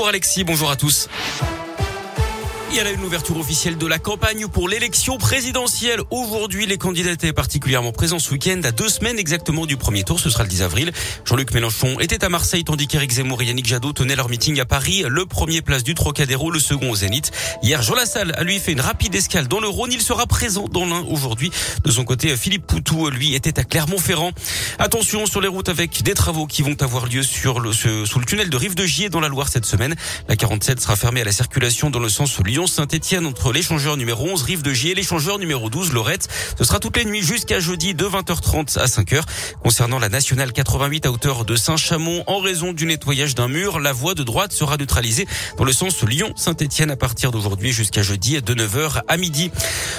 Bonjour Alexis, bonjour à tous. Il y a là une ouverture officielle de la campagne pour l'élection présidentielle. Aujourd'hui, les candidats étaient particulièrement présents ce week-end, à deux semaines exactement du premier tour. Ce sera le 10 avril. Jean-Luc Mélenchon était à Marseille, tandis qu'Éric Zemmour et Yannick Jadot tenaient leur meeting à Paris. Le premier place du Trocadéro, le second au Zénith. Hier, Jean Lassalle a lui fait une rapide escale dans le Rhône. Il sera présent dans l'un aujourd'hui. De son côté, Philippe Poutou, lui, était à Clermont-Ferrand. Attention sur les routes avec des travaux qui vont avoir lieu sur le, sous le tunnel de Rive de Gier dans la Loire cette semaine. La 47 sera fermée à la circulation dans le sens Lyon Saint-Etienne entre l'échangeur numéro 11 Rive de Gier et l'échangeur numéro 12 Lorette. Ce sera toutes les nuits jusqu'à jeudi de 20h30 à 5h. Concernant la nationale 88 à hauteur de Saint-Chamond, en raison du nettoyage d'un mur, la voie de droite sera neutralisée dans le sens Lyon-Saint-Etienne à partir d'aujourd'hui jusqu'à jeudi de 9h à midi.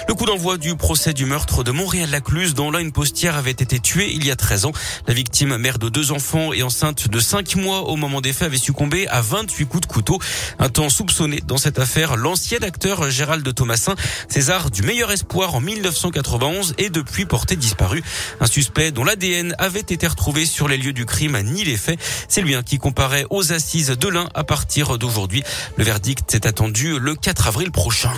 Le coup d'envoi du procès du meurtre de Montréal-Lacluse dont là une postière avait été tuée il y a 13 ans. La victime, mère de deux enfants et enceinte de 5 mois au moment des faits, avait succombé à 28 coups de couteau. Un temps soupçonné dans cette affaire, l'ancien acteur Gérald Thomasin, César du meilleur espoir en 1991 et depuis porté disparu. Un suspect dont l'ADN avait été retrouvé sur les lieux du crime ni les faits. C'est lui hein, qui comparaît aux assises de l'un à partir d'aujourd'hui. Le verdict est attendu le 4 avril prochain.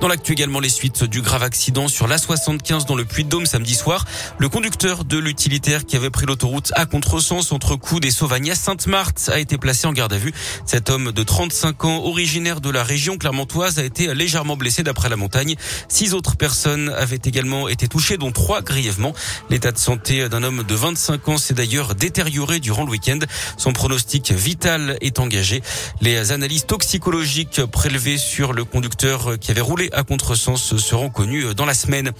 Dans l'actu également, les suites du grave accident sur l'A75 dans le Puy-de-Dôme samedi soir. Le conducteur de l'utilitaire qui avait pris l'autoroute à contresens entre Coude et Sauvagnas Sainte-Marthe a été placé en garde à vue. Cet homme de 35 ans, originaire de la région clermontoise, a été légèrement blessé d'après la montagne. Six autres personnes avaient également été touchées, dont trois grièvement. L'état de santé d'un homme de 25 ans s'est d'ailleurs détérioré durant le week-end. Son pronostic vital est engagé. Les analyses toxicologiques prélevées sur le conducteur qui avait roulé à contresens seront connus dans la semaine.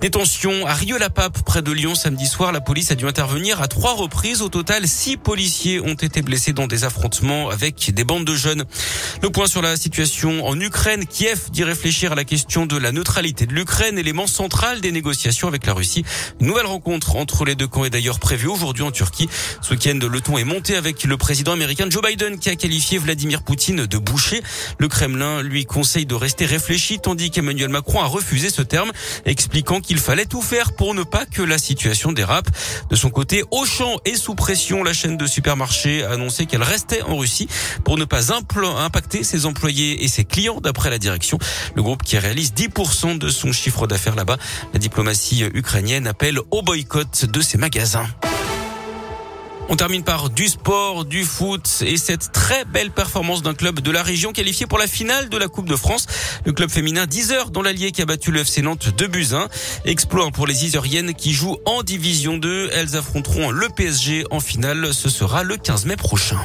Détention à Rieux-la-Pape, près de Lyon, samedi soir. La police a dû intervenir à trois reprises. Au total, six policiers ont été blessés dans des affrontements avec des bandes de jeunes. Le point sur la situation en Ukraine. Kiev dit réfléchir à la question de la neutralité de l'Ukraine, élément central des négociations avec la Russie. Une nouvelle rencontre entre les deux camps est d'ailleurs prévue aujourd'hui en Turquie. Ce week-end, le ton est monté avec le président américain Joe Biden qui a qualifié Vladimir Poutine de boucher. Le Kremlin lui conseille de rester réfléchi tandis qu'Emmanuel Macron a refusé ce terme, expliquant qu'il fallait tout faire pour ne pas que la situation dérape. De son côté, Auchan est sous pression. La chaîne de supermarchés a annoncé qu'elle restait en Russie pour ne pas impacter ses employés et ses clients d'après la direction. Le groupe qui réalise 10% de son chiffre d'affaires là-bas. La diplomatie ukrainienne appelle au boycott de ses magasins. On termine par du sport, du foot et cette très belle performance d'un club de la région qualifié pour la finale de la Coupe de France. Le club féminin 10 heures dans l'Allier qui a battu le FC Nantes de buts Exploit pour les Iseriennes qui jouent en division 2. Elles affronteront le PSG en finale. Ce sera le 15 mai prochain.